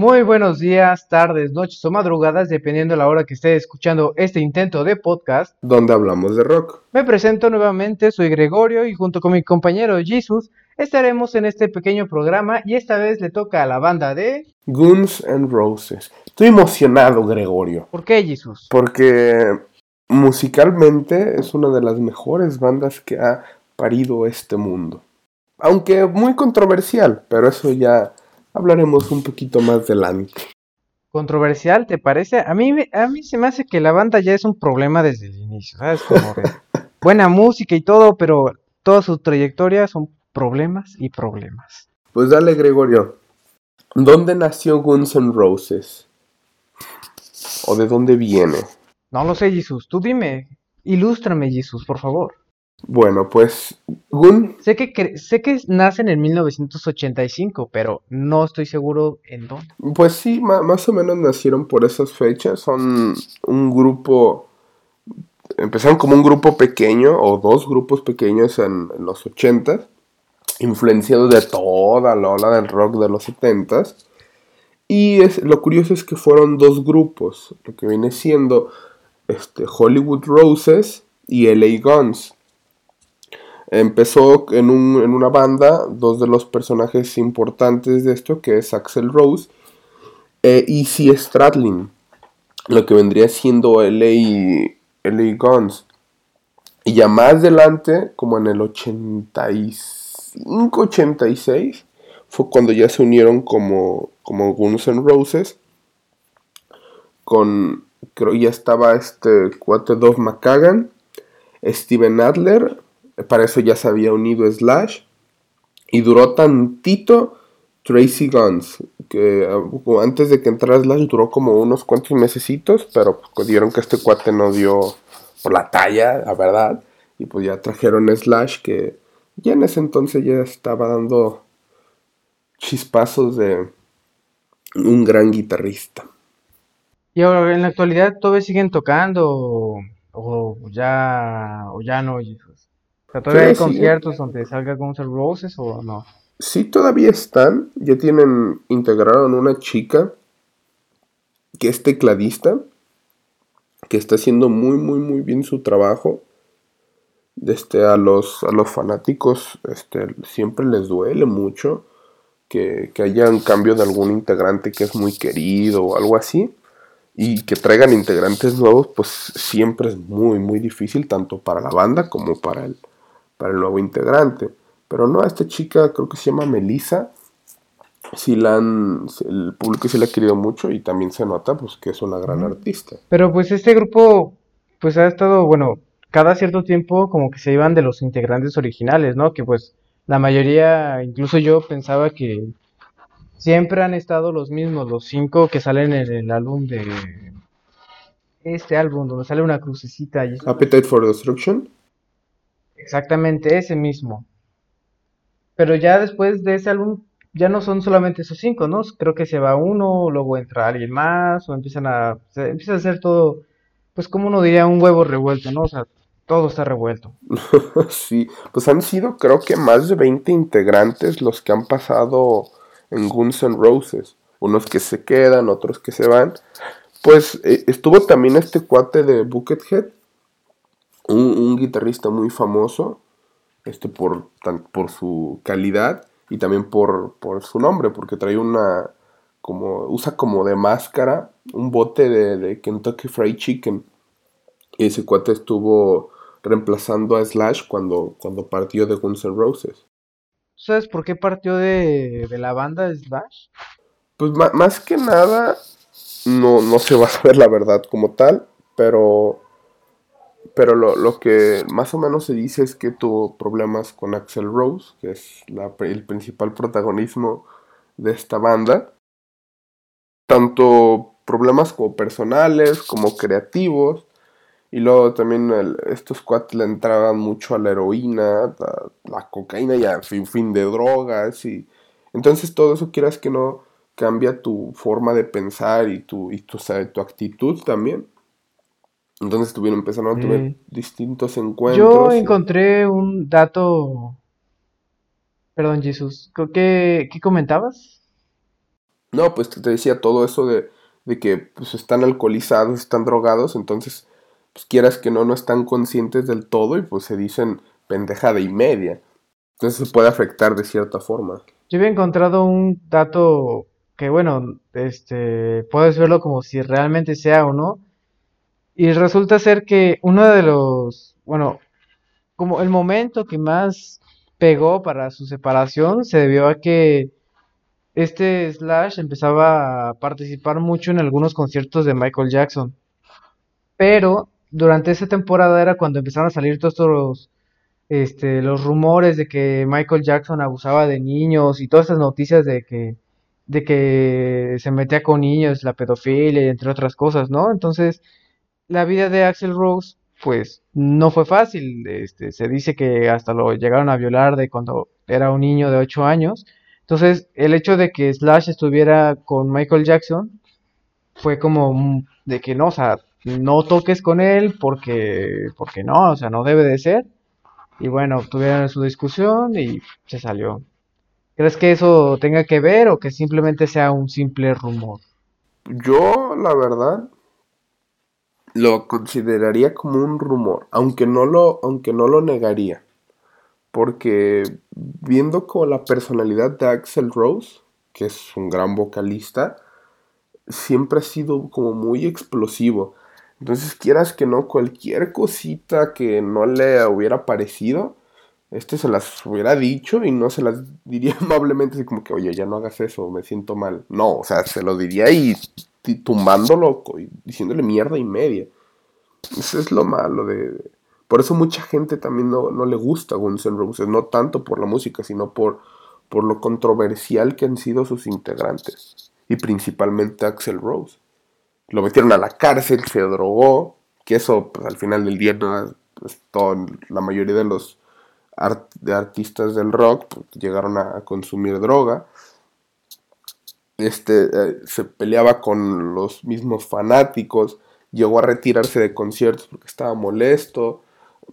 Muy buenos días, tardes, noches o madrugadas, dependiendo de la hora que esté escuchando este intento de podcast. Donde hablamos de rock. Me presento nuevamente, soy Gregorio y junto con mi compañero Jesus estaremos en este pequeño programa y esta vez le toca a la banda de Guns N' Roses. Estoy emocionado, Gregorio. ¿Por qué, Jesus? Porque musicalmente es una de las mejores bandas que ha parido este mundo. Aunque muy controversial, pero eso ya hablaremos un poquito más adelante. ¿Controversial, te parece? A mí, a mí se me hace que la banda ya es un problema desde el inicio, ¿sabes? Como de buena música y todo, pero toda su trayectoria son problemas y problemas. Pues dale, Gregorio. ¿Dónde nació Guns N' Roses? ¿O de dónde viene? No lo sé, Jesus. Tú dime. Ilústrame, Jesus, por favor. Bueno, pues Gun. Sé que, sé que nace en el 1985, pero no estoy seguro en dónde. Pues sí, más o menos nacieron por esas fechas. Son un grupo. Empezaron como un grupo pequeño o dos grupos pequeños en, los 80 influenciados de toda la ola del rock de los 70 Y es, lo curioso es que fueron dos grupos, lo que viene siendo este, Hollywood Roses y LA Guns. Empezó en, una banda, dos de los personajes importantes de esto, que es Axel Rose e Easy Stradlin, lo que vendría siendo LA, LA Guns. Y ya más adelante, como en el 85, 86, fue cuando ya se unieron como, como Guns N' Roses. Con, creo ya estaba este cuate Dove McCagan, Steven Adler, para eso ya se había unido Slash. Y duró tantito Tracy Guns. Que uh, antes de que entrara Slash duró como unos cuantos mesecitos. Pero pues, dieron que este cuate no dio por la talla, la verdad. Y pues ya trajeron Slash que ya en ese entonces ya estaba dando chispazos de un gran guitarrista. Y ahora en la actualidad todavía siguen tocando o, ya o ya no. ¿Todavía hay conciertos donde salga Guns N' Roses o no? Sí, todavía están. Ya tienen, integraron una chica que es tecladista, que está haciendo muy, muy, muy bien su trabajo. Este, a, los, a los fanáticos este, siempre les duele mucho que, que haya un cambio de algún integrante que es muy querido o algo así. Y que traigan integrantes nuevos, pues siempre es muy, muy difícil, tanto para la banda como para el, para el nuevo integrante. Pero no, a esta chica creo que se llama Melissa. Si la han, el público sí la ha querido mucho y también se nota pues que es una gran artista. Pero pues este grupo pues ha estado, bueno, cada cierto tiempo como que se iban de los integrantes originales, ¿no? Que pues la mayoría, incluso yo pensaba que siempre han estado los mismos, los cinco que salen en el álbum de este álbum donde sale una crucecita. Y Appetite for Destruction. Exactamente, ese mismo. Pero ya después de ese álbum, ya no son solamente esos cinco, ¿no? Creo que se va uno, luego entra alguien más, o empiezan a, empieza a hacer todo, pues como uno diría, un huevo revuelto, ¿no? O sea, todo está revuelto. sí, pues han sido creo que más de 20 integrantes los que han pasado en Guns N' Roses. Unos que se quedan, otros que se van. Pues eh, estuvo también este cuate de Buckethead, un, guitarrista muy famoso, este por, por su calidad y también por, por su nombre, porque trae una, como, usa como de máscara un bote de, Kentucky Fried Chicken. Y ese cuate estuvo reemplazando a Slash cuando, cuando partió de Guns N' Roses. ¿Sabes por qué partió de, la banda Slash? Pues más que nada, no, no se va a saber la verdad como tal, pero pero lo, que más o menos se dice es que tuvo problemas con Axel Rose, que es el principal protagonismo de esta banda. Tanto problemas como personales, como creativos. Y luego también estos cuates le entraban mucho a la heroína, la, cocaína y a fin, fin de drogas. Y entonces todo eso quieras que no cambia tu forma de pensar y tu, y tu, tu actitud también. Entonces estuvieron empezando a tener mm. distintos encuentros. Yo encontré un dato. Perdón, Jesús. ¿Qué, ¿Qué comentabas? No, pues te decía todo eso de, de que pues, están alcoholizados, están drogados, entonces, pues quieras que no, no están conscientes del todo y pues se dicen pendejada y media. Entonces se puede afectar de cierta forma. Yo había encontrado un dato que, bueno, este, puedes verlo como si realmente sea o no. Y resulta ser que uno de los, bueno, como el momento que más pegó para su separación se debió a que este Slash empezaba a participar mucho en algunos conciertos de Michael Jackson. Pero durante esa temporada era cuando empezaron a salir todos los, este, los rumores de que Michael Jackson abusaba de niños y todas esas noticias de que, de que se metía con niños, la pedofilia entre otras cosas, ¿no? Entonces, la vida de Axel Rose pues no fue fácil. Este, se dice que hasta lo llegaron a violar de cuando era un niño de 8 años. Entonces, el hecho de que Slash estuviera con Michael Jackson fue como de que no, o sea, no toques con él porque, porque no, o sea, no debe de ser. Y bueno, tuvieron su discusión y se salió. ¿Crees que eso tenga que ver o que simplemente sea un simple rumor? Yo, la verdad, lo consideraría como un rumor, aunque no lo, aunque no lo negaría. Porque viendo como la personalidad de Axel Rose, que es un gran vocalista, siempre ha sido como muy explosivo. Entonces, quieras que no, cualquier cosita que no le hubiera parecido, este se las hubiera dicho y no se las diría amablemente, así como que, oye, ya no hagas eso, me siento mal. No, o sea, se lo diría y tumbándolo y diciéndole mierda y media. Eso es lo malo de... Por eso mucha gente también no, le gusta Guns N' Roses, no tanto por la música, sino por, por lo controversial que han sido sus integrantes. Y principalmente Axel Rose. Lo metieron a la cárcel, se drogó, que eso pues, al final del día no, pues, la mayoría de los de artistas del rock pues, llegaron a consumir droga este, eh, se peleaba con los mismos fanáticos, llegó a retirarse de conciertos porque estaba molesto,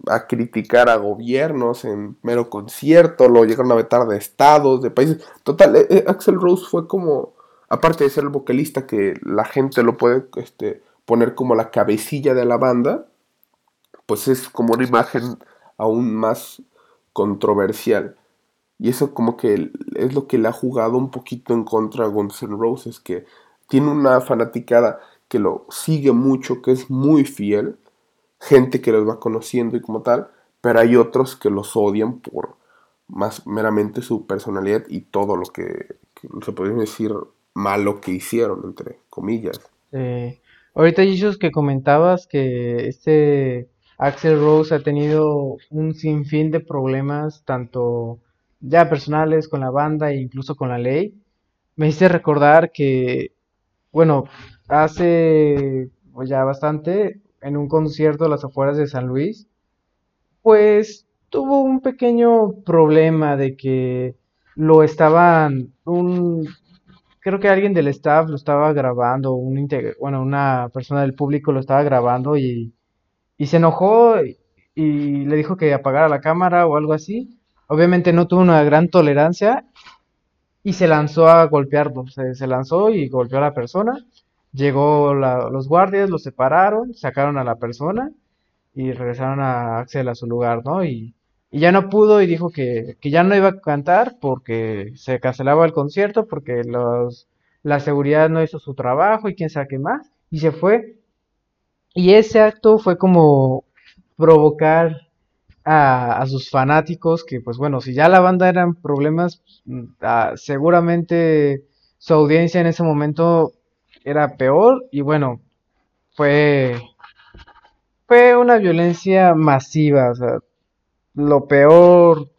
a criticar a gobiernos en mero concierto, lo llegaron a vetar de estados, de países. Total, eh, eh, Axel Rose fue como, aparte de ser el vocalista que la gente lo puede este, poner como la cabecilla de la banda, pues es como una imagen aún más controversial. Y eso como que es lo que le ha jugado un poquito en contra a Guns N' Roses, que tiene una fanaticada que lo sigue mucho, que es muy fiel, gente que los va conociendo y como tal, pero hay otros que los odian por más meramente su personalidad y todo lo que, se puede decir malo que hicieron, entre comillas. ahorita, Jesus, que comentabas que este Axel Rose ha tenido un sinfín de problemas, tanto ya personales con la banda e incluso con la ley, me hice recordar que, bueno, hace pues, ya bastante, en un concierto a las afueras de San Luis, pues tuvo un pequeño problema de que lo estaban, un, creo que alguien del staff lo estaba grabando, un bueno, una persona del público lo estaba grabando y, y se enojó y, y le dijo que apagara la cámara o algo así. Obviamente no tuvo una gran tolerancia y se lanzó a golpearlo. Se, lanzó y golpeó a la persona. Llegó los guardias, lo separaron, sacaron a la persona y regresaron a Axel a su lugar, ¿no? Y, ya no pudo y dijo que, ya no iba a cantar porque se cancelaba el concierto, porque los, la seguridad no hizo su trabajo y quién sabe qué más. Y se fue. Y ese acto fue como provocar a, sus fanáticos, que pues bueno, si ya la banda eran problemas, mm, ah, seguramente su audiencia en ese momento era peor y bueno, fue, fue una violencia masiva, lo peor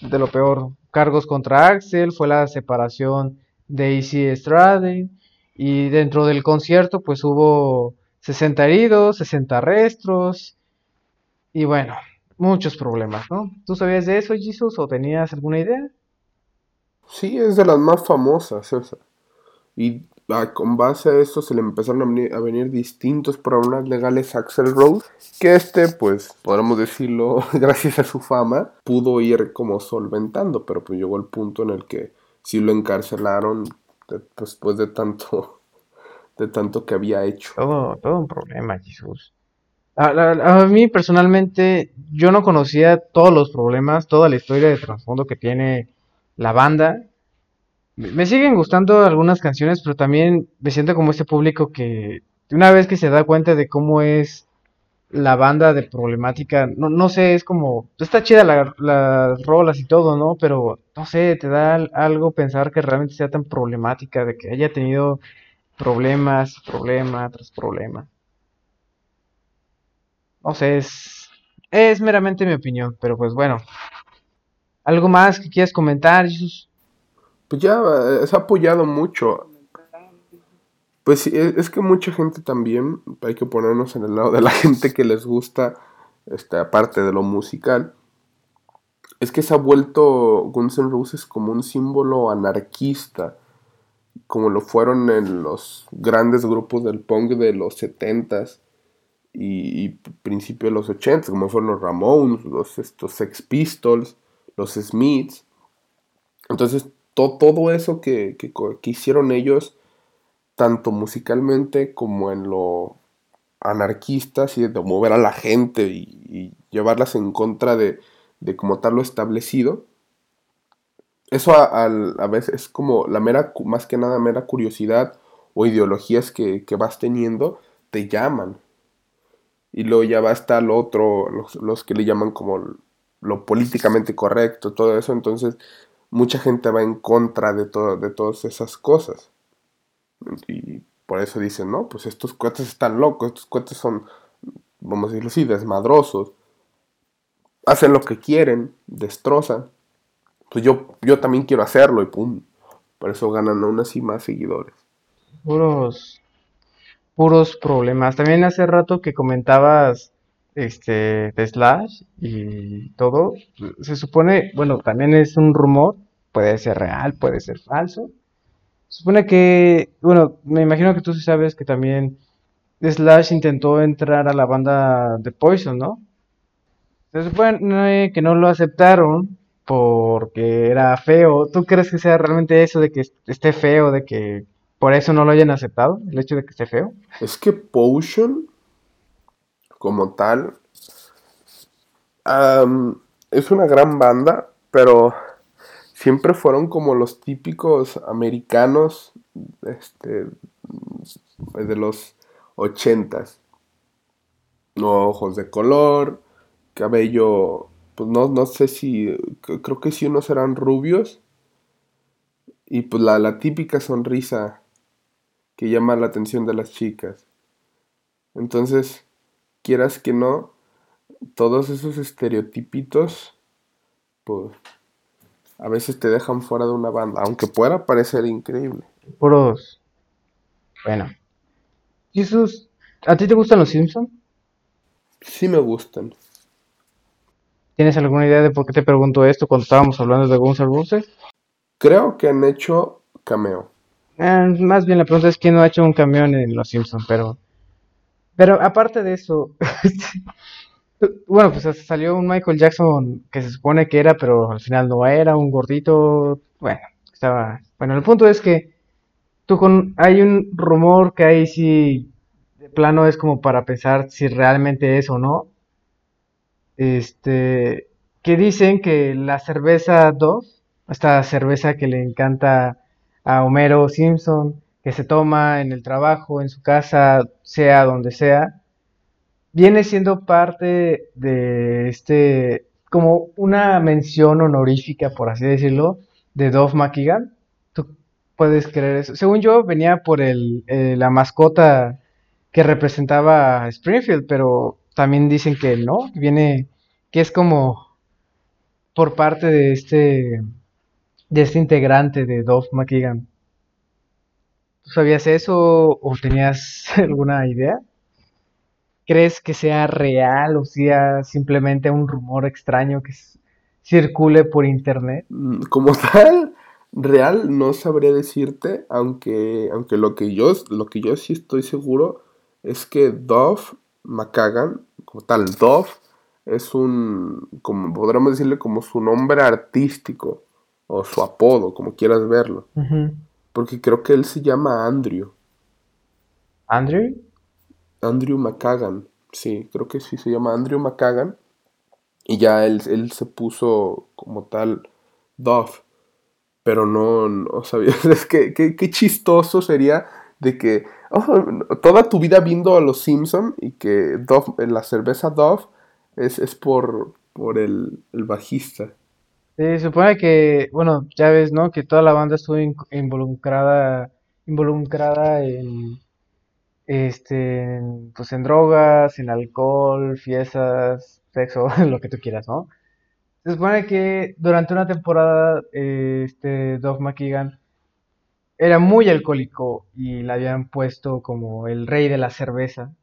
de lo peor. Cargos contra Axel, fue la separación de Easy Strade y dentro del concierto pues hubo 60 heridos, 60 arrestos y bueno, muchos problemas, ¿no? ¿Tú sabías de eso, Jesus, o tenías alguna idea? Sí, es de las más famosas esa. Y ah, con base a eso se le empezaron a venir, distintos problemas legales a Axel Rose, que este, pues, podríamos decirlo, gracias a su fama, pudo ir como solventando, pero pues llegó el punto en el que sí lo encarcelaron después de tanto, de tanto que había hecho. Todo, todo un problema, Jesús. A, mí personalmente, yo no conocía todos los problemas, toda la historia de trasfondo que tiene la banda. Me siguen gustando algunas canciones, pero también me siento como este público que una vez que se da cuenta de cómo es la banda de problemática, no, no sé, es como, está chida las rolas y todo, ¿no? Pero, no sé, te da algo pensar que realmente sea tan problemática, de que haya tenido problemas, problema tras problema. No sé, es, es meramente mi opinión, pero pues bueno. ¿Algo más que quieras comentar, Jesús? Pues ya, eh, se ha apoyado mucho pues sí, e, es que mucha gente también, hay que ponernos en el lado de la gente que les gusta, este, aparte de lo musical, es que se ha vuelto Guns N' Roses como un símbolo anarquista, como lo fueron en los grandes grupos del punk de los 70s y, principios de los 80s, como fueron los Ramones, los estos Sex Pistols, los Smiths. Entonces, todo eso que, que, que hicieron ellos tanto musicalmente como en lo anarquista, así de mover a la gente y, llevarlas en contra de, de, como tal lo establecido. Eso a, veces es como la mera, más que nada mera curiosidad o ideologías que, vas teniendo, te llaman. Y luego ya va a estar lo otro, los, los que le llaman como lo políticamente correcto, todo eso. Entonces, mucha gente va en contra de, todo, de todas esas cosas. Y por eso dicen, no, pues estos cohetes están locos, estos cohetes son, vamos a decirlo así, desmadrosos. Hacen lo que quieren, destrozan. Pues yo, yo también quiero hacerlo y pum. Por eso ganan aún así más seguidores. Puros, puros problemas. También hace rato que comentabas este de Slash y todo. Se supone, bueno, también es un rumor, puede ser real, puede ser falso supone que, bueno, me imagino que tú sí sabes que también Slash intentó entrar a la banda de Poison, ¿no? Se supone que no lo aceptaron porque era feo. ¿Tú crees que sea realmente eso de que esté feo, de que por eso no lo hayan aceptado, el hecho de que esté feo? Es que Potion, como tal, es una gran banda, pero siempre fueron como los típicos americanos este, de los ochentas. ojos de color, cabello, pues no, no sé si, creo que sí unos eran rubios. Y pues la típica sonrisa que llama la atención de las chicas. Entonces, quieras que no, todos esos estereotipitos, pues a veces te dejan fuera de una banda, aunque pueda parecer increíble. Puros. Bueno. Jesús, ¿a ti te gustan los Simpsons? Sí me gustan. ¿Tienes alguna idea de por qué te pregunto esto cuando estábamos hablando de Guns N' Roses? Creo que han hecho cameo. Eh, más bien la pregunta es quién no ha hecho un cameo en Los Simpsons, pero... Pero aparte de eso, Bueno, pues salió un Michael Jackson que se supone que era, pero al final no era, un gordito. Bueno, estaba. Bueno, el punto es que. Hay un rumor que ahí sí. De plano es como para pensar si realmente es o no. Este. Que dicen que la cerveza Dove, esta cerveza que le encanta a Homero Simpson, que se toma en el trabajo, en su casa, sea donde sea viene siendo parte de este, como una mención honorífica, por así decirlo, de Dove McKeegan. ¿Tú puedes creer eso? Según yo, venía por el, eh, la mascota que representaba a Springfield, pero también dicen que no, viene, que es como por parte de este, de este integrante de Dove McKeegan. ¿Tú sabías eso o tenías alguna idea? crees que sea real o sea simplemente un rumor extraño que circule por internet? Mm, como tal, real no sabría decirte, aunque, aunque lo, que yo, lo que yo sí estoy seguro es que Dove McCagan, como tal, Dove, es un, como podríamos decirle, como su nombre artístico o su apodo, como quieras verlo. Porque creo que él se llama Andrew. ¿Andrew? Andrew McCagan. Sí, creo que sí se llama Andrew McCagan. Y ya él, él se puso como tal Dove. Pero no, no sabía. Es que qué chistoso sería de que oh, toda tu vida viendo a los Simpson y que Dove, la cerveza Dove es, es por, por el, el bajista. Se supone que, bueno, ya ves, ¿no? Que toda la banda estuvo involucrada, involucrada en, este, pues en drogas, en alcohol, fiestas, sexo, lo que tú quieras, ¿no? Se supone que durante una temporada, este, Doug McKeegan era muy alcohólico y le habían puesto como el rey de la cerveza.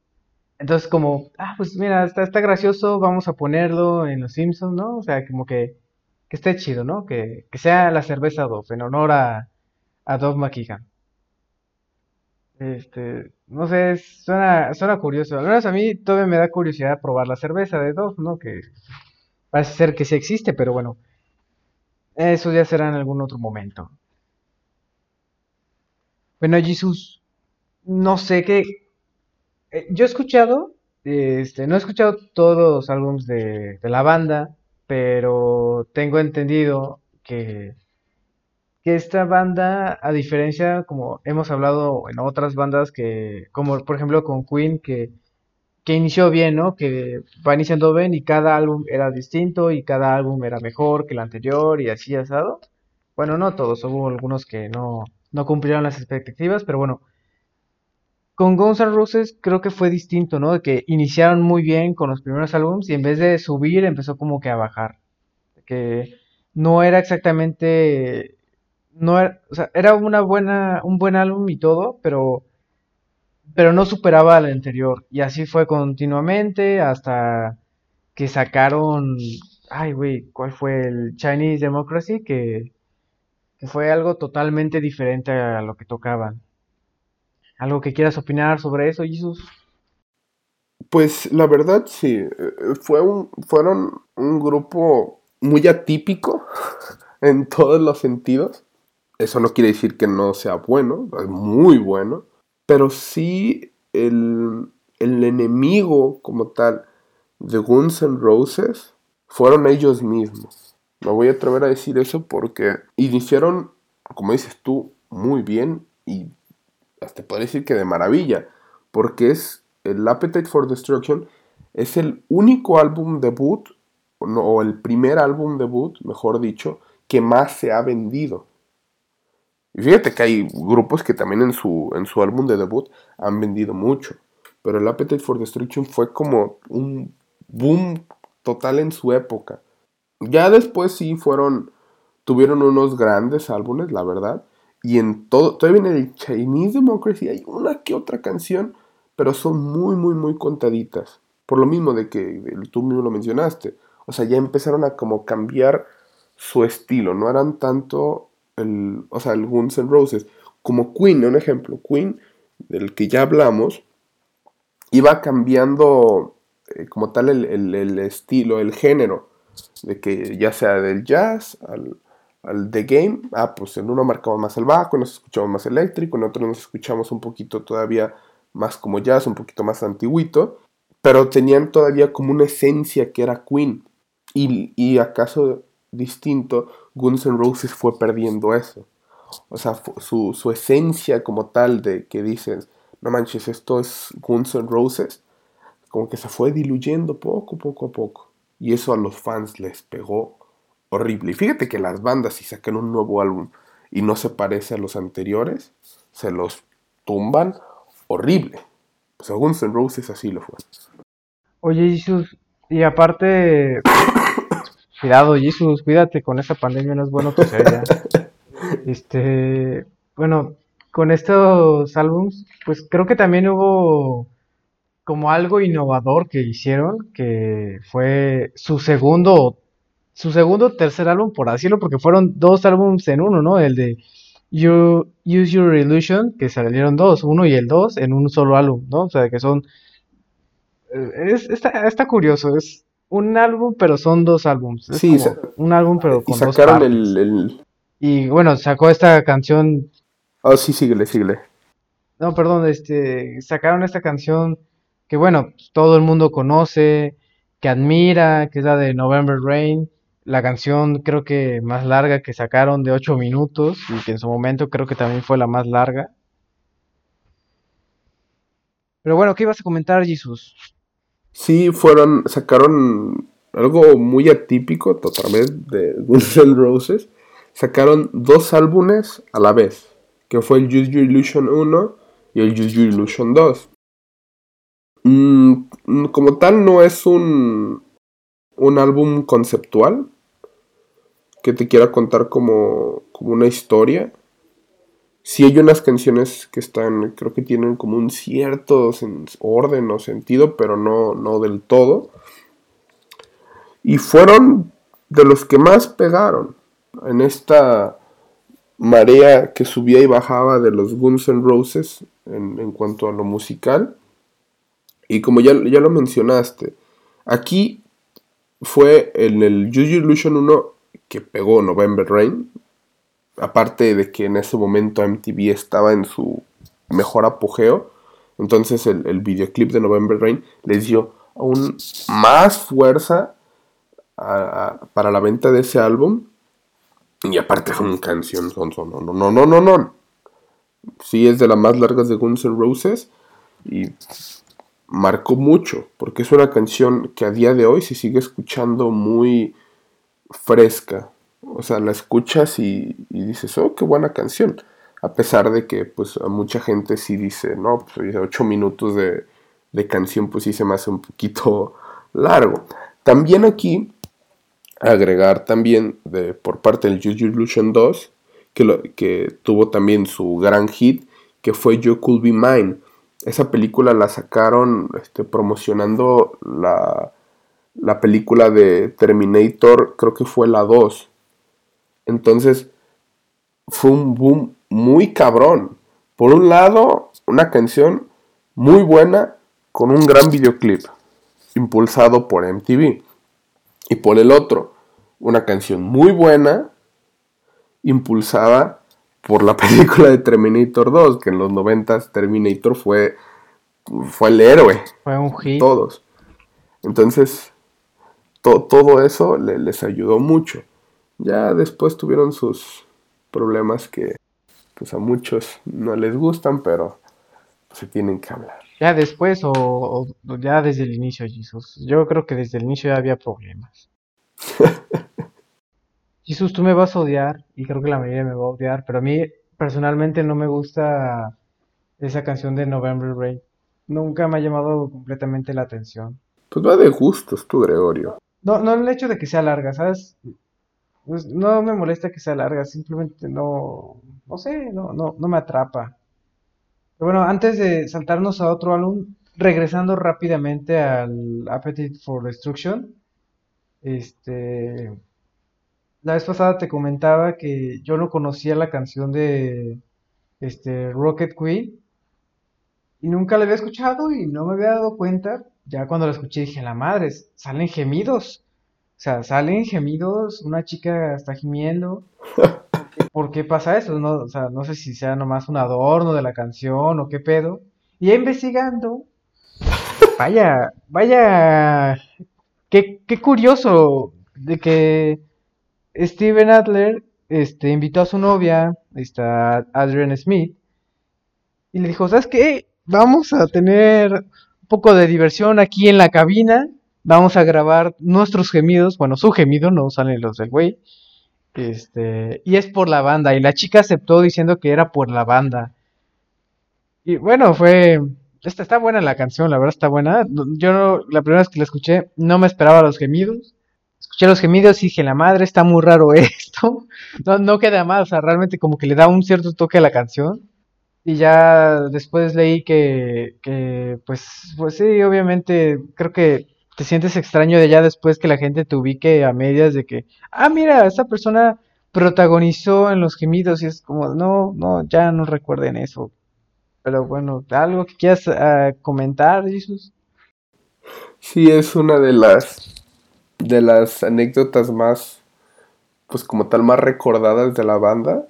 Entonces como, ah, pues mira, está, está gracioso, vamos a ponerlo en Los Simpsons, ¿no? O sea, como que, que esté chido, ¿no? Que, que sea la cerveza Dove, en honor a, a Dove McKeegan. Este, no sé, suena, suena curioso. Al menos a mí todavía me da curiosidad probar la cerveza de Dove, ¿no? Que parece ser que sí existe, pero bueno, eso ya será en algún otro momento. Bueno, Jesús, no sé qué. Eh, yo he escuchado, este, no he escuchado todos los álbumes de, de la banda, pero tengo entendido que, que esta banda, a diferencia, como hemos hablado en otras bandas que, como por ejemplo con Queen, que, que inició bien, ¿no? Que va iniciando bien y cada álbum era distinto y cada álbum era mejor que el anterior y así asado. Bueno, no todos, hubo algunos que no, no cumplieron las expectativas, pero bueno, con Guns N' Roses creo que fue distinto, ¿no? De que iniciaron muy bien con los primeros álbumes y en vez de subir empezó como que a bajar. Que no era exactamente no era, o sea, era una buena un buen álbum y todo, pero pero no superaba al anterior y así fue continuamente hasta que sacaron ay güey, ¿cuál fue el Chinese Democracy que fue algo totalmente diferente a lo que tocaban. ¿Algo que quieras opinar sobre eso, Jesús? Pues la verdad sí, eh, fue un, fueron un grupo muy atípico en todos los sentidos. Eso no quiere decir que no sea bueno, es muy bueno, pero sí el, el enemigo como tal de Guns N' Roses fueron ellos mismos. Me voy a atrever a decir eso porque iniciaron, como dices tú, muy bien y hasta podría decir que de maravilla, porque es el Appetite for Destruction es el único álbum debut o el primer álbum debut, mejor dicho, que más se ha vendido. Y fíjate que hay grupos que también en su, en su álbum de debut han vendido mucho. Pero el Appetite for Destruction fue como un boom total en su época. Ya después sí fueron, tuvieron unos grandes álbumes, la verdad. Y en todo, todavía en el Chinese Democracy hay una que otra canción, pero son muy, muy, muy contaditas. Por lo mismo de que tú mismo lo mencionaste. O sea, ya empezaron a como cambiar su estilo. No eran tanto el, o sea, el Guns N' Roses. Como Queen, un ejemplo. Queen, del que ya hablamos, iba cambiando eh, como tal el estilo, el género de que ya sea del jazz al, al The Game, ah, pues en uno marcamos más el bajo, nos escuchamos más eléctrico, en otro nos escuchamos un poquito todavía más como jazz, un poquito más antiguito, pero tenían todavía como una esencia que era Queen. Y, y acaso distinto, Guns N' Roses fue perdiendo eso. O sea, su, su esencia como tal de que dicen, no manches, esto es Guns N' Roses, como que se fue diluyendo poco, poco a poco. Y eso a los fans les pegó horrible. Y fíjate que las bandas, si sacan un nuevo álbum y no se parece a los anteriores, se los tumban horrible. Según Guns Roses así lo fue. Oye, Jesús, y aparte, cuidado, Jesús, cuídate con esa pandemia, no es bueno que sea Este, bueno, con estos álbums, pues creo que también hubo como algo innovador que hicieron, que fue su segundo, su segundo tercer álbum, por decirlo, porque fueron dos álbumes en uno, ¿no? El de you, Use Your Illusion, que salieron dos, uno y el dos, en un solo álbum, ¿no? O sea, que son... Eh, es, está, está curioso, es un álbum, pero son dos álbumes. sí, un álbum, pero con y sacaron dos el, el, Y bueno, sacó esta canción Ah, sí, síguele, síguele. No, perdón, este, sacaron esta canción que, bueno, todo el mundo conoce, que admira, que es la de November Rain. La canción creo que más larga que sacaron de 8 minutos y que en su momento creo que también fue la más larga. Pero bueno, ¿qué ibas a comentar, Jesus? Sí, fueron, sacaron algo muy atípico totalmente de Guns N' Roses. Sacaron dos álbumes a la vez, que fue el Use Your Illusion 1 y el Use Your Illusion 2. Mm, mm, como tal, no es un, un álbum conceptual que te quiera contar como, como una historia. Sí hay unas canciones que están, creo que tienen como un cierto orden o sentido, pero no, no del todo. Y fueron de los que más pegaron en esta marea que subía y bajaba de los Guns N' Roses en, cuanto a lo musical. Y como ya, ya, lo mencionaste, aquí fue en el Use Illusion 1 que pegó November Rain, aparte de que en ese momento MTV estaba en su mejor apogeo, entonces el, videoclip de November Rain les dio aún más fuerza para la venta de ese álbum. Y aparte fue una canción, son, no, no, no, no, no. Sí es de las más largas de Guns N' Roses y marcó mucho, porque es una canción que a día de hoy se sigue escuchando muy fresca, o sea, la escuchas y, dices, oh, qué buena canción. A pesar de que, pues, a mucha gente sí dice, no, pues, ocho minutos de, canción, pues sí se me hace un poquito largo. También aquí, agregar también de, por parte del Juju Illusion 2, que, lo, que tuvo también su gran hit, que fue You Could Be Mine. Esa película la sacaron este, promocionando la, la película de Terminator, creo que fue la 2. Entonces, fue un boom muy cabrón. Por un lado, una canción muy buena con un gran videoclip, impulsado por MTV. Y por el otro, una canción muy buena, impulsada por la película de Terminator 2, que en los 90 Terminator fue, fue el héroe. Fue un hit. Todos. Entonces, todo eso les ayudó mucho. Ya después tuvieron sus problemas que pues a muchos no les gustan, pero se tienen que hablar. Ya después o, ya desde el inicio, Jesús. Yo creo que desde el inicio ya había problemas. Jesús, tú me vas a odiar y creo que la mayoría me va a odiar, pero a mí personalmente no me gusta esa canción de November Rain. Nunca me ha llamado completamente la atención. Pues va de gustos tú, Gregorio. No, no el hecho de que sea larga, ¿sabes? Pues no me molesta que sea larga, simplemente no, no sé, no, no, no me atrapa. Pero bueno, antes de saltarnos a otro álbum, regresando rápidamente al Appetite for Destruction, este, la vez pasada te comentaba que yo no conocía la canción de este, Rocket Queen y nunca la había escuchado y no me había dado cuenta. Ya cuando la escuché dije, la madre, salen gemidos. O sea, salen gemidos, una chica está gimiendo. ¿Por qué pasa eso? No, o sea, no sé si sea nomás un adorno de la canción o qué pedo. Y investigando, vaya, vaya, qué, qué curioso de que Steven Adler este, invitó a su novia, está Adrian Smith, y le dijo, ¿sabes qué? Vamos a tener un poco de diversión aquí en la cabina vamos a grabar nuestros gemidos, bueno, su gemido, no salen los del güey. Este, y es por la banda, y la chica aceptó diciendo que era por la banda. Y bueno, fue esta está buena la canción, la verdad está buena. Yo no, la primera vez que la escuché no me esperaba los gemidos. Escuché los gemidos dije, la madre, está muy raro esto. No, no queda mal, o sea, realmente como que le da un cierto toque a la canción. Y ya después leí que, que pues, pues sí, obviamente, creo que te sientes extraño de ya después que la gente te ubique a medias de que, ah, mira, esa persona protagonizó en los gemidos y es como, no, no, ya no recuerden eso. Pero bueno, ¿algo que quieras ah, comentar, Jesús? Sí, es una de las de las anécdotas más, pues como tal, más recordadas de la banda.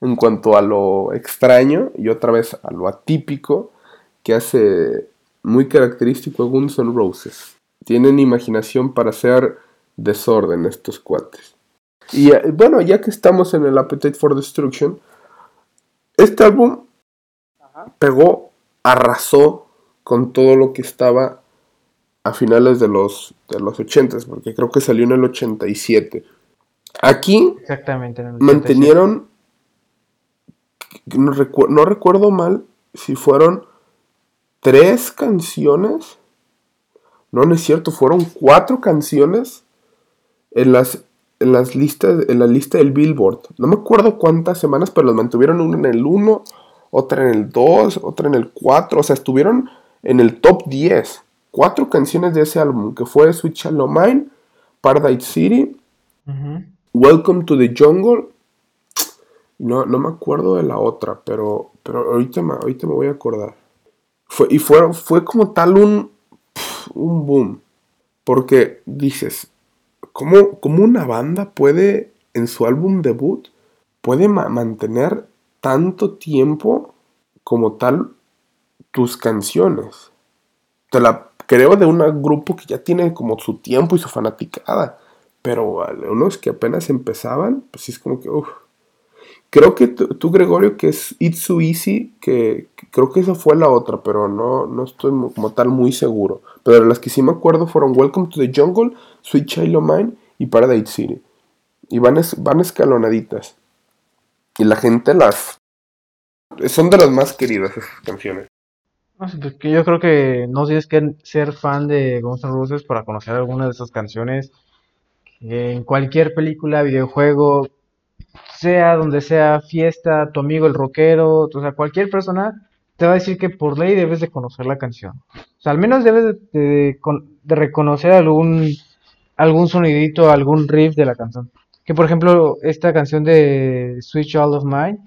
en cuanto a lo extraño y otra vez a lo atípico que hace muy característico a Guns N' Roses. Tienen imaginación para hacer desorden estos cuates. Y eh, bueno, ya que estamos en el Appetite for Destruction, este álbum pegó, arrasó con todo lo que estaba a finales de los, de los 80, porque creo que salió en el 87. Aquí Exactamente, en el mantenieron, no, recu- no recuerdo mal si fueron tres canciones, no, no es cierto, fueron cuatro canciones en las, en las listas, en la lista del Billboard. No me acuerdo cuántas semanas, pero las mantuvieron una en el 1, otra en el 2, otra en el 4, o sea, estuvieron en el top 10. Cuatro canciones de ese álbum, que fue Sweet Shallow Mine, Paradise City. Welcome to the Jungle. No, no me acuerdo de la otra, pero, pero ahorita, me, ahorita me voy a acordar. Fue, y fue, fue como tal un, un boom. Porque dices, ¿cómo, cómo una banda puede, en su álbum debut, puede ma- mantener tanto tiempo como tal tus canciones? Te la creo de un grupo que ya tiene como su tiempo y su fanaticada. Pero unos que apenas empezaban, pues sí es como que, uff. Creo que tú, Gregorio, que es It's So Easy, que, creo que esa fue la otra, pero no, no estoy como tal muy seguro. Pero las que sí me acuerdo fueron Welcome to the Jungle, Sweet Child of Mine y Paradise City. Y van, es- van escalonaditas. Y la gente las... Son de las más queridas esas canciones. No pues yo creo que no tienes que ser fan de Guns N' Roses para conocer alguna de esas canciones. En cualquier película, videojuego, sea donde sea, fiesta, tu amigo el rockero, o sea, cualquier persona te va a decir que por ley debes de conocer la canción. O sea, al menos debes de, de reconocer algún, algún sonidito, algún riff de la canción. Que por ejemplo, esta canción de Switch All of Mine,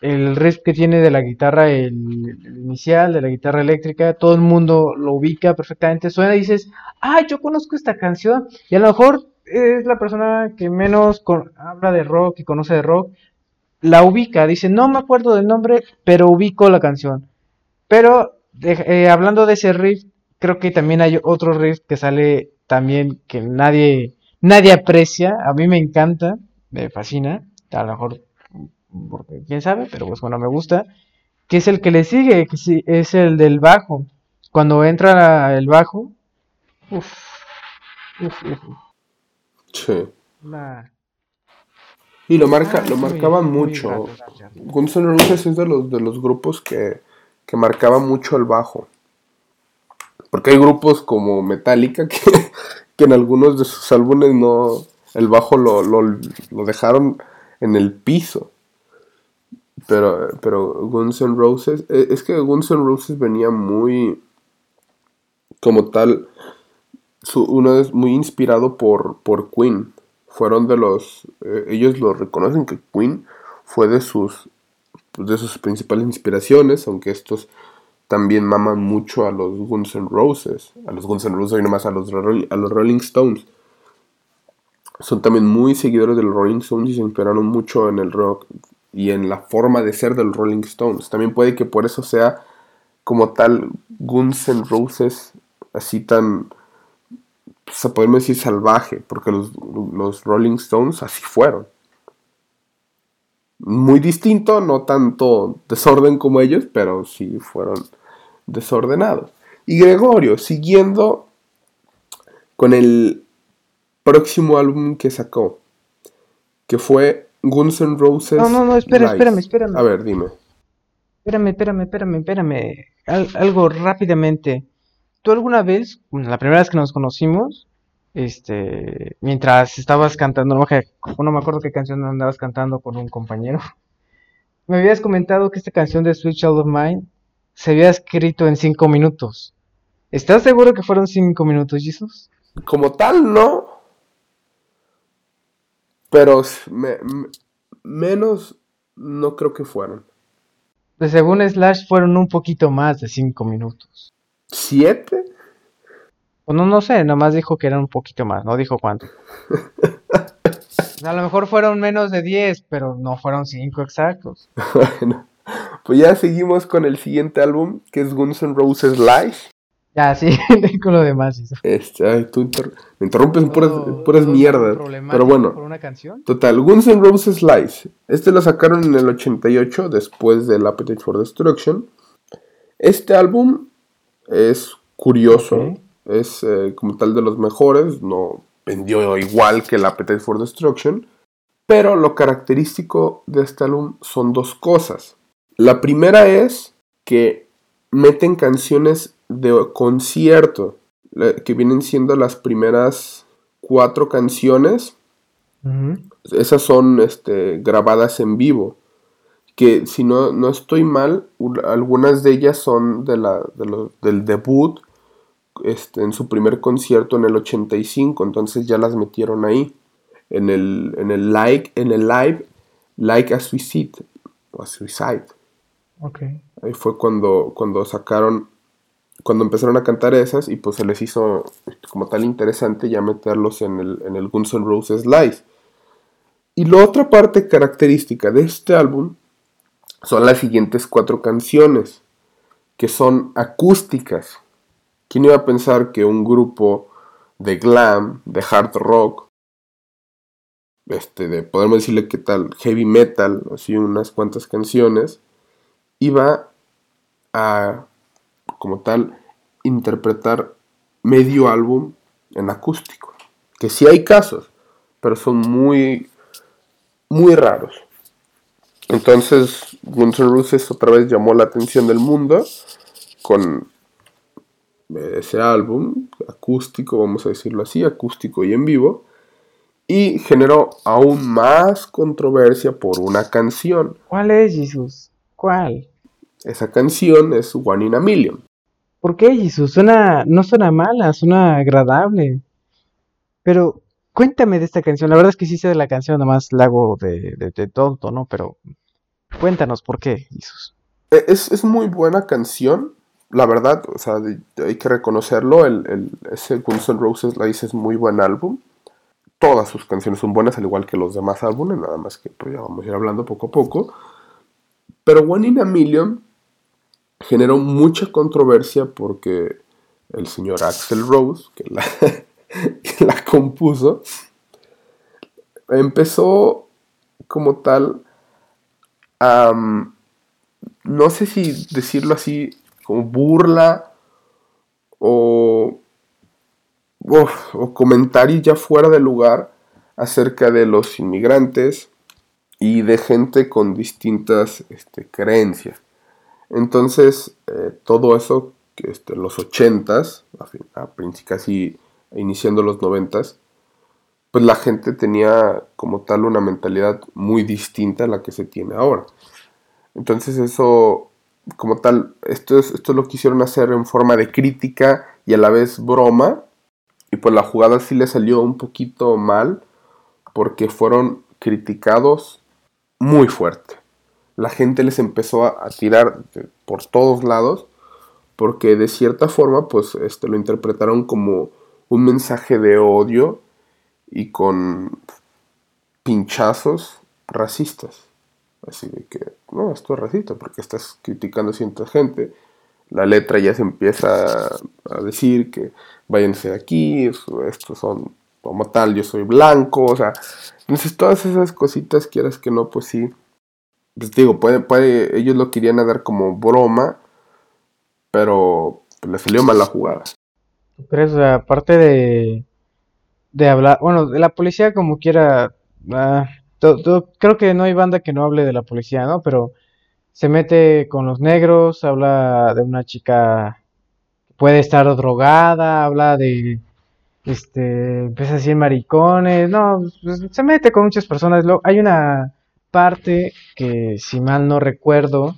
el riff que tiene de la guitarra, el, inicial, de la guitarra eléctrica, todo el mundo lo ubica perfectamente, suena y dices, ah, yo conozco esta canción, y a lo mejor es la persona que menos habla de rock y conoce de rock, la ubica, dice, no me acuerdo del nombre, pero ubico la canción. Pero eh, hablando de ese riff, creo que también hay otro riff que sale también que nadie, nadie aprecia, a mí me encanta, me fascina, a lo mejor porque quién sabe, pero pues bueno, me gusta, que es el que le sigue, que sí, es el del bajo. Cuando entra el bajo, uff, uff, uff, Sí. Y lo, marca, Ah, lo muy- muy mucho. Guns N' Roses es de los, de los grupos que, que marcaba mucho el bajo. Porque hay grupos como Metallica que, que en algunos de sus álbumes no el bajo lo, lo, lo dejaron en el piso. Pero, pero Guns N' Roses, eh, es que Guns N' Roses venía muy, como tal, su, uno es muy inspirado por, por Queen. Fueron de los, eh, ellos lo reconocen que Queen fue de sus, de sus principales inspiraciones, aunque estos también maman mucho a los Guns N' Roses, a los Guns N' Roses y nomás a los, a los Rolling Stones. Son también muy seguidores de los Rolling Stones y se inspiraron mucho en el rock y en la forma de ser de los Rolling Stones. También puede que por eso sea como tal Guns N' Roses así tan, pues, podemos decir salvaje, porque los, los Rolling Stones así fueron. Muy distinto, no tanto desorden como ellos, pero sí fueron desordenados. Y Gregorio, siguiendo con el próximo álbum que sacó, que fue Guns N' Roses. No, no, no, espera, Live. espérame, espérame. A ver, dime. Espérame, espérame, espérame, espérame. Al- algo rápidamente. ¿Tú alguna vez, bueno, la primera vez que nos conocimos, este, mientras estabas cantando, no, me- no me acuerdo qué canción andabas cantando con un compañero, me habías comentado que esta canción de Sweet Child of Mine se había escrito en cinco minutos. ¿Estás seguro que fueron cinco minutos, Jesus? Como tal, no. Pero me- me- menos no creo que fueron. Pues según Slash fueron un poquito más de cinco minutos. ¿Siete? O no, no sé, nomás dijo que eran un poquito más, no dijo cuánto. A lo mejor fueron menos de 10, pero no fueron 5 exactos. bueno, pues ya seguimos con el siguiente álbum, que es Guns N' Roses Live. Ya, sí, con lo demás. Este, ay, tú me interrumpes en puras, puras mierdas. Pero bueno, por una canción? total, Guns N' Roses Live. Este lo sacaron en el 88, después del Appetite for Destruction. Este álbum es curioso, es eh, como tal de los mejores, no vendió igual que el Appetite for Destruction, pero lo característico de este álbum son dos cosas. La primera es que meten canciones de concierto, que vienen siendo las primeras cuatro canciones. Esas son este, grabadas en vivo que si no, no estoy mal, algunas de ellas son de la, del debut este, en su primer concierto en el 85, entonces ya las metieron ahí. En el, en el, like, en el live, Like a Suicide, o a Suicide. Okay. Ahí fue cuando, cuando sacaron, cuando empezaron a cantar esas y pues se les hizo como tal interesante ya meterlos en el, en el Guns N' Roses Live. Y la otra parte característica de este álbum son las siguientes cuatro canciones, que son acústicas. ¿Quién iba a pensar que un grupo de glam, de hard rock, este, de podemos decirle que tal, heavy metal, así unas cuantas canciones, iba a, como tal, interpretar medio álbum en acústico? Que sí hay casos, pero son muy, muy raros. Entonces Guns N' Roses otra vez llamó la atención del mundo con ese álbum acústico, vamos a decirlo así, acústico y en vivo, y generó aún más controversia por una canción. ¿Cuál es, Jesús? ¿Cuál? Esa canción es One in a Million. ¿Por qué, Jesús? Suena, no suena mala, suena agradable. Pero Cuéntame de esta canción. La verdad es que sí sé de la canción, nada más la hago de, de, tonto, ¿no? Pero cuéntanos por qué, Jesús. E, es, muy buena canción, la verdad, o sea, hay que reconocerlo. El, el, ese Guns N' Roses la dice es muy buen álbum. Todas sus canciones son buenas, al igual que los demás álbumes, nada más que pues, ya vamos a ir hablando poco a poco. Pero One in a Million generó mucha controversia porque el señor Axel Rose, que la, compuso, empezó como tal a, no sé si decirlo así, como burla o, o comentarios ya fuera de lugar acerca de los inmigrantes y de gente con distintas este, creencias. Entonces, eh, todo eso, que este, los ochentas, a, a casi iniciando los noventas, pues la gente tenía como tal una mentalidad muy distinta a la que se tiene ahora. Entonces eso, como tal, esto es, esto lo quisieron hacer en forma de crítica y a la vez broma. Y pues la jugada sí le salió un poquito mal porque fueron criticados muy fuerte. La gente les empezó a, tirar por todos lados porque de cierta forma pues este, lo interpretaron como un mensaje de odio y con pinchazos racistas. Así de que, no, esto es racista porque estás criticando a cierta gente. La letra ya se empieza a decir que váyanse de aquí, estos son como tal, yo soy blanco, o sea, entonces todas esas cositas, quieras que no, pues sí, pues digo, puede, puede, ellos lo querían dar como broma, pero le salió mal la jugada. ¿Tú crees? O aparte de, de hablar, bueno, de la policía como quiera, ah, creo que no hay banda que no hable de la policía, ¿no? Pero se mete con los negros, habla de una chica que puede estar drogada, habla de, este, empieza a decir maricones, no, pues, se mete con muchas personas. hay una parte que, si mal no recuerdo,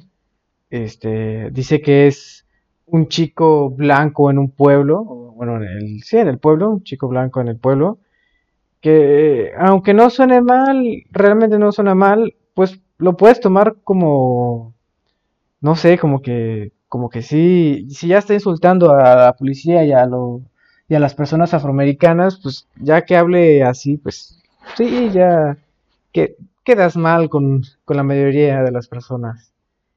este, dice que es un chico blanco en un pueblo, bueno, en el, sí, en el pueblo, un chico blanco en el pueblo, que aunque no suene mal, realmente no suena mal, pues lo puedes tomar como, no sé, como que, como que sí, si ya está insultando a la policía y a, lo, y a las personas afroamericanas, pues ya que hable así, pues sí, ya que quedas mal con, con la mayoría de las personas.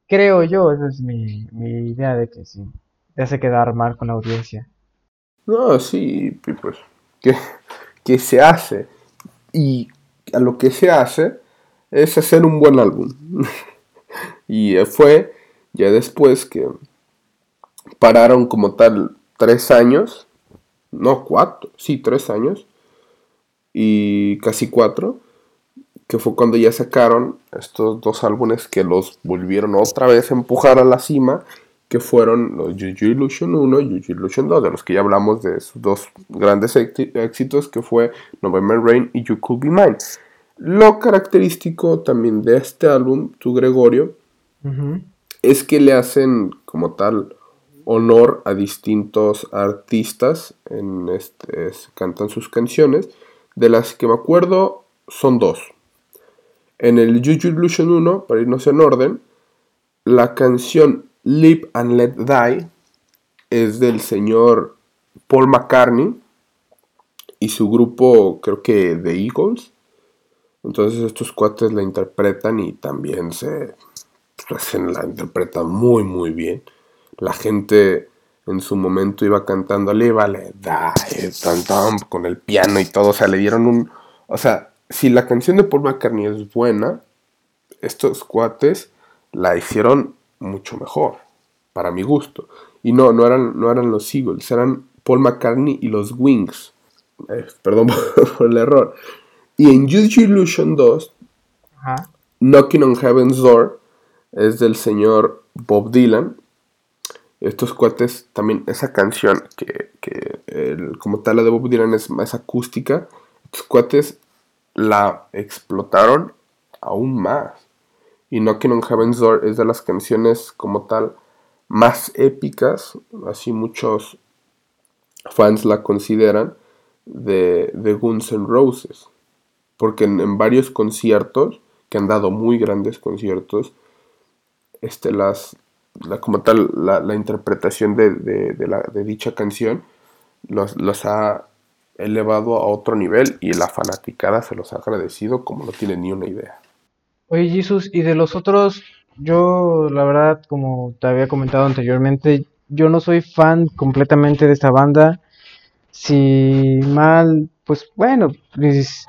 Creo yo, esa es mi, mi idea de que sí, te hace quedar mal con la audiencia. No, sí, pues, ¿qué, qué se hace? Y a lo que se hace es hacer un buen álbum. y fue ya después que pararon como tal tres años, no cuatro, sí, tres años, y casi cuatro, que fue cuando ya sacaron estos dos álbumes que los volvieron otra vez a empujar a la cima, que fueron los Juju Illusion 1 y Juju Illusion 2, de los que ya hablamos de sus dos grandes éxitos, que fue November Rain y You Could Be Mine. Lo característico también de este álbum, Tu Gregorio, es que le hacen como tal honor a distintos artistas, en este, cantan sus canciones, de las que me acuerdo son dos. En el Juju Illusion 1, para irnos en orden, la canción Live and Let Die es del señor Paul McCartney y su grupo, creo que The Eagles. Entonces estos cuates la interpretan y también se la interpretan muy muy bien. La gente en su momento iba cantando Live and Let Die, tan, con el piano y todo, o sea, le dieron un, o sea, si la canción de Paul McCartney es buena, estos cuates la hicieron mucho mejor, para mi gusto. Y no, no eran, no eran los Eagles, eran Paul McCartney y los Wings. Eh, perdón por el error. Y en Juju Illusion 2, Knocking on Heaven's Door es del señor Bob Dylan. Estos cuates, también esa canción que, como tal la de Bob Dylan es más acústica, estos cuates la explotaron aún más. Y Knocking on Heaven's Door es de las canciones como tal más épicas, así muchos fans la consideran, de, de Guns N' Roses. Porque en, varios conciertos, que han dado muy grandes conciertos, este, las, la, como tal, la, interpretación de, de, la, de dicha canción los, los ha elevado a otro nivel y la fanaticada se los ha agradecido como no tiene ni una idea. Oye Jesús, y de los otros, yo la verdad, como te había comentado anteriormente, yo no soy fan completamente de esta banda. Si mal, pues bueno, mis,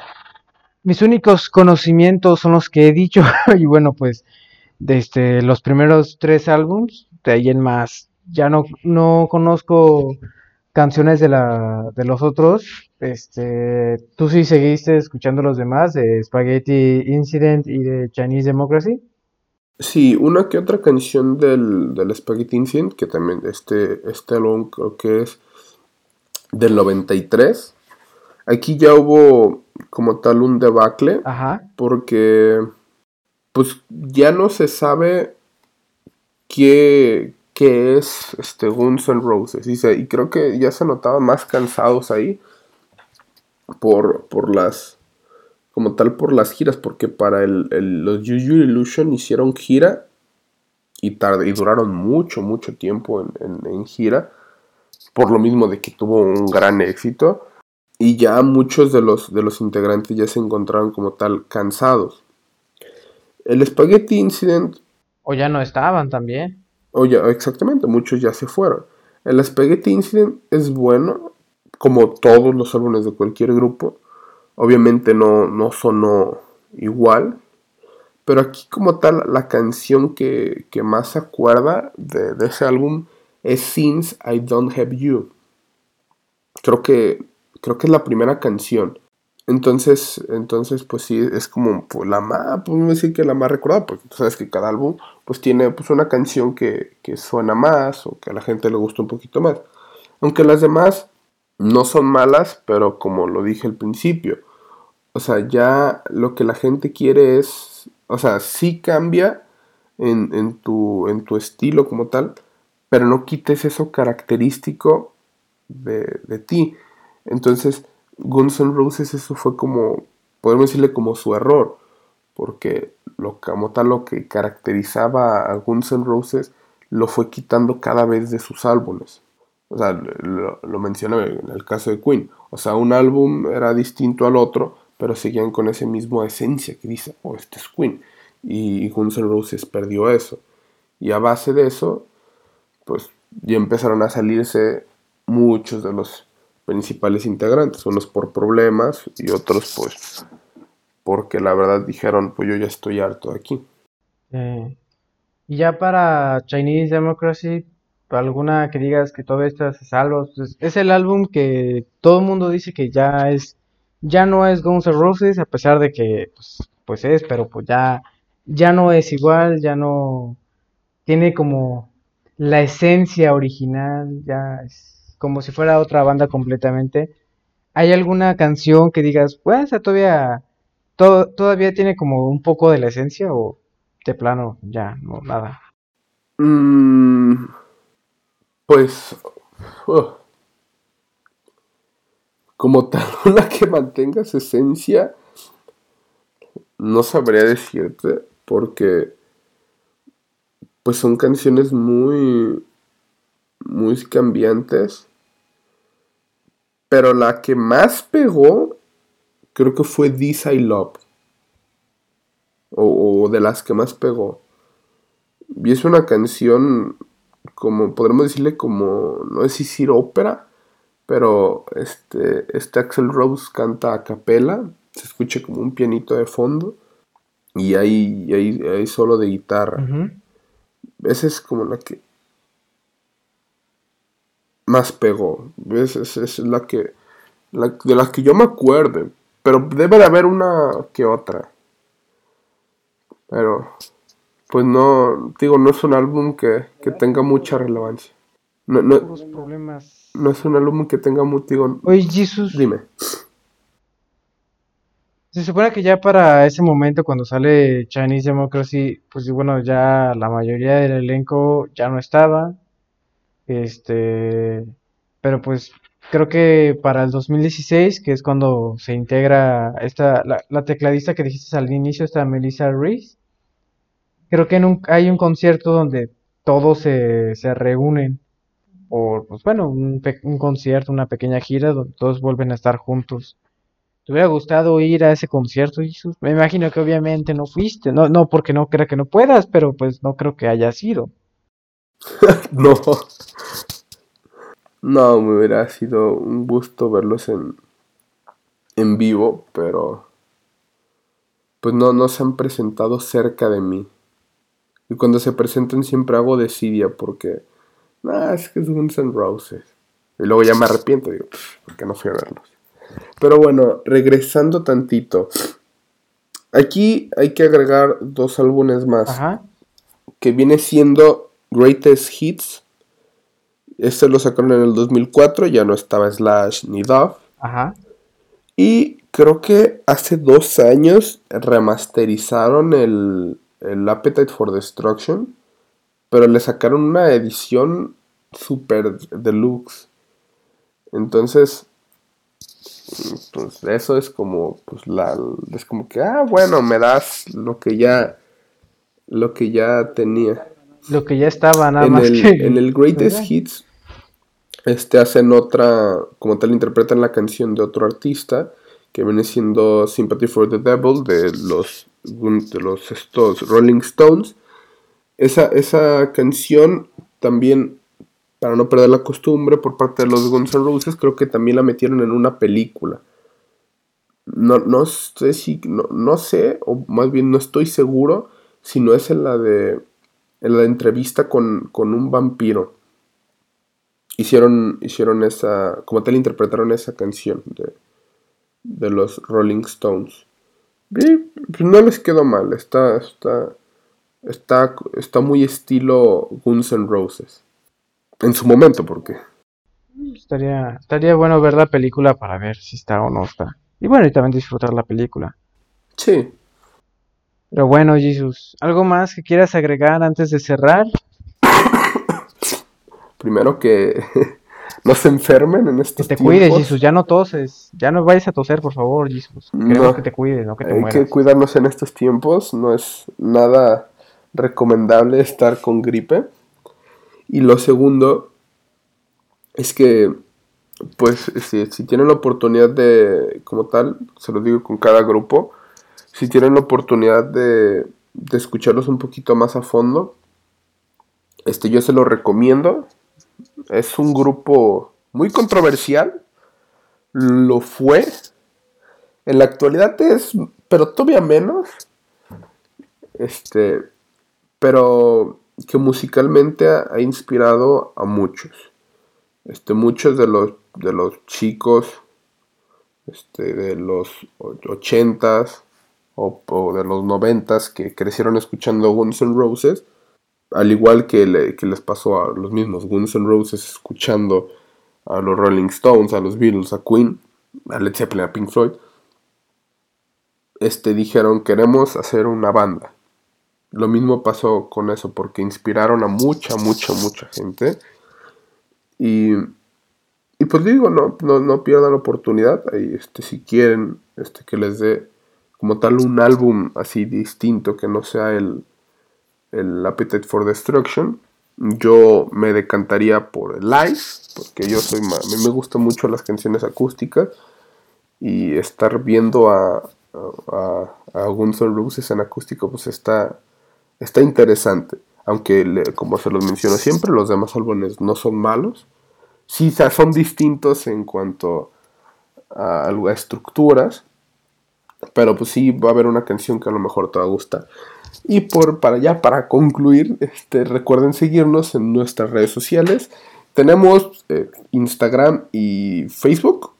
mis únicos conocimientos son los que he dicho y bueno, pues desde los primeros tres álbums, de ahí en más, ya no, no conozco canciones de, la, de los otros. Este, ¿Tú sí seguiste escuchando los demás de Spaghetti Incident y de Chinese Democracy? Sí, una que otra canción del, del Spaghetti Incident, que también este, este álbum creo que es del 93. Aquí ya hubo como tal un debacle, Ajá. porque pues ya no se sabe qué, que es este, Guns N' Roses. Y, y creo que ya se notaban más cansados ahí por, por las, como tal, por las giras, porque para el, los Juju Illusion hicieron gira y, tarde, y duraron mucho, mucho tiempo en, en, gira, por lo mismo de que tuvo un gran éxito. Y ya muchos de los, de los integrantes ya se encontraron como tal cansados. El Spaghetti Incident... O ya no estaban también. Oye, exactamente, muchos ya se fueron. El Spaghetti Incident es bueno, como todos los álbumes de cualquier grupo. Obviamente no, no sonó igual, pero aquí como tal la canción que, más se acuerda de, de, ese álbum es Since I Don't Have You. Creo que, creo que es la primera canción. Entonces, entonces, pues sí, es como pues, la más, podemos decir que la más recordada, porque tú sabes que cada álbum pues tiene pues una canción que, que suena más o que a la gente le gusta un poquito más. Aunque las demás no son malas, pero como lo dije al principio, o sea, ya lo que la gente quiere es, o sea, sí cambia en, en, tu, en tu estilo como tal, pero no quites eso característico de, de ti. Entonces, Guns N' Roses eso fue como, podemos decirle como su error, porque lo, como tal lo que caracterizaba a Guns N' Roses lo fue quitando cada vez de sus álbumes. O sea, lo, lo mencioné en el caso de Queen. O sea, un álbum era distinto al otro, pero seguían con esa misma esencia que dice, oh, este es Queen. Y Guns N' Roses perdió eso. Y a base de eso, pues ya empezaron a salirse muchos de los principales integrantes, unos por problemas y otros pues porque la verdad dijeron, pues yo ya estoy harto de aquí. y ya para Chinese Democracy, alguna que digas que todo esto se salva, pues, es el álbum que todo el mundo dice que ya es, ya no es Guns N' Roses, a pesar de que pues, pues es, pero pues ya, ya no es igual, ya no tiene como la esencia original, ya es como si fuera otra banda completamente. ¿Hay alguna canción que digas, pues, todavía, todavía tiene como un poco de la esencia o de plano ya, no, nada? Mm, pues, oh, como tal, una que mantenga su esencia, no sabría decirte, porque pues son canciones muy, muy cambiantes. Pero la que más pegó, creo que fue This I Love. O, de las que más pegó. Y es una canción, como podremos decirle, como, no si decir ópera, pero este, este Axel Rose canta a capela, se escucha como un pianito de fondo, y hay, hay, solo de guitarra. Esa es como la que más pegó. Es, la que. de las que yo me acuerdo. Pero debe de haber una que otra. Pero. Pues no. Digo, no es un álbum que, tenga mucha relevancia. No, no, no es un álbum que tenga mucho. Oye, Jesus. Dime. Se supone que ya para ese momento, cuando sale Chinese Democracy, pues bueno, ya la mayoría del elenco ya no estaba. Este, pero pues creo que para el 2016, que es cuando se integra esta, la, tecladista que dijiste al inicio, esta Melissa Reese, creo que hay un concierto donde todos se, se reúnen por, pues bueno, un, un concierto, una pequeña gira donde todos vuelven a estar juntos. ¿Te hubiera gustado ir a ese concierto, Jesús? Me imagino que obviamente no fuiste, no, no porque no crea que no puedas, pero pues no creo que haya sido. no. No, me hubiera sido un gusto verlos en, en vivo, pero pues no, no se han presentado cerca de mí. Y cuando se presentan siempre hago desidia porque, nah, es que es Guns N' Roses. Y luego ya me arrepiento, digo, porque no fui a verlos. Pero bueno, regresando tantito. Aquí hay que agregar dos álbumes más. Ajá. Que viene siendo Greatest Hits. Este lo sacaron en el 2004, ya no estaba Slash ni Dove. Ajá. Y creo que hace dos años remasterizaron el, el Appetite for Destruction. Pero le sacaron una edición super deluxe. Entonces, pues eso es como, pues la, es como que, ah, bueno, me das lo que ya, lo que ya tenía. Lo que ya estaba, nada en más el, En el Greatest Hits, este hacen otra, como tal interpretan la canción de otro artista, que viene siendo Sympathy for the Devil, de los, de los estos Rolling Stones. Esa, esa canción también para no perder la costumbre por parte de los Guns N' Roses, creo que también la metieron en una película. No, no sé si, no, sé, o más bien no estoy seguro si no es en la de, en la entrevista con, un vampiro. Hicieron, hicieron esa, como tal interpretaron esa canción de, de los Rolling Stones. Y, no les quedó mal, está, está, está, está muy estilo Guns N' Roses en su momento, porque estaría estaría bueno ver la película para ver si está o no está. Y bueno, y también disfrutar la película. Sí. Pero bueno, Jesús, ¿algo más que quieras agregar antes de cerrar? Primero que no se enfermen en estos Que te cuides, Jesús, ya no toses, ya no vayas a toser, por favor, Jesús. Queremos que te cuides, no que te Hay que cuidarnos en estos tiempos, no es nada recomendable estar con gripe. Y lo segundo es que pues si, si tienen la oportunidad de, como tal, se lo digo con cada grupo, si tienen la oportunidad de, escucharlos un poquito más a fondo, este yo se lo recomiendo. Es un grupo muy controversial, lo fue, en la actualidad es, pero todavía menos, este, pero que musicalmente ha, inspirado a muchos. Este, muchos de los, de los chicos este, de los ochentas o, de los noventas que crecieron escuchando Guns N' Roses, al igual que, les pasó a los mismos Guns N' Roses escuchando a los Rolling Stones, a los Beatles, a Queen, a Led Zeppelin, a Pink Floyd, este, dijeron queremos hacer una banda. Lo mismo pasó con eso, porque inspiraron a mucha, mucha, mucha gente. Y, y pues digo, no, no, no pierdan la oportunidad. Este, si quieren este, que les dé como tal un álbum así distinto, que no sea el, el Appetite for Destruction, yo me decantaría por live, porque yo soy, a mí me gustan mucho las canciones acústicas y estar viendo a, a, a Guns N' Roses en acústico pues está, está interesante. Aunque, como se los menciono siempre, los demás álbumes no son malos. Sí son distintos en cuanto a estructuras. Pero pues sí va a haber una canción que a lo mejor te va a gustar. Y por para ya para concluir, este, recuerden seguirnos en nuestras redes sociales. Tenemos eh, Instagram y Facebook.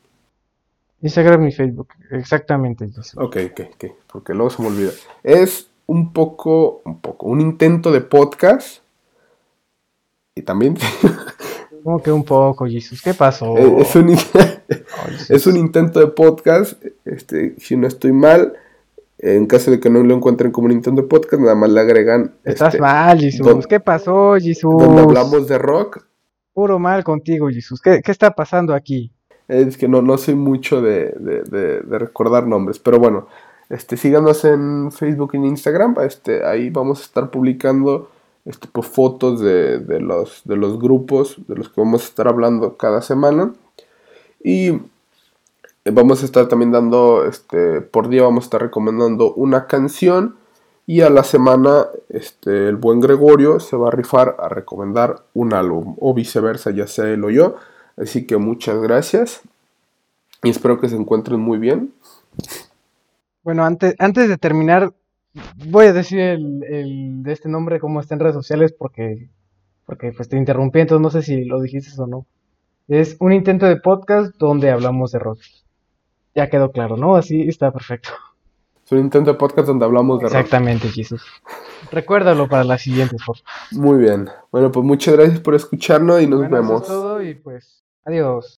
Instagram y Facebook, exactamente. Ok, ok, ok, porque luego se me olvida. Es un poco, un poco, un intento de podcast. Y también... Como que un poco, Jesús, ¿qué pasó? Eh, es un, es un intento de podcast, este, si no estoy mal, en caso de que no lo encuentren como un intento de podcast, nada más le agregan... Estás este, mal, Jesús, ¿qué pasó, Jesús? Donde hablamos de rock. Puro mal contigo, Jesús, ¿qué, qué está pasando aquí? Es que no, no soy mucho de, de, de, de recordar nombres, pero bueno, este, síganos en Facebook y en Instagram. Este, ahí vamos a estar publicando este, pues, fotos de, de, los, de los grupos de los que vamos a estar hablando cada semana. Y vamos a estar también dando, este, por día vamos a estar recomendando una canción. Y a la semana, este, el buen Gregorio se va a rifar a recomendar un álbum. O viceversa, ya sea él o yo. Así que muchas gracias. Y espero que se encuentren muy bien. Bueno, antes, antes de terminar, voy a decir el, el, de este nombre cómo está en redes sociales porque, porque pues te interrumpí, entonces no sé si lo dijiste o no. Es un intento de podcast donde hablamos de rock. Ya quedó claro, ¿no? Así está perfecto. Es un intento de podcast donde hablamos de Exactamente. Jesús. Recuérdalo para las siguientes, por Muy bien. Bueno, pues muchas gracias por escucharnos y nos bueno, vemos. Eso es todo y pues adiós.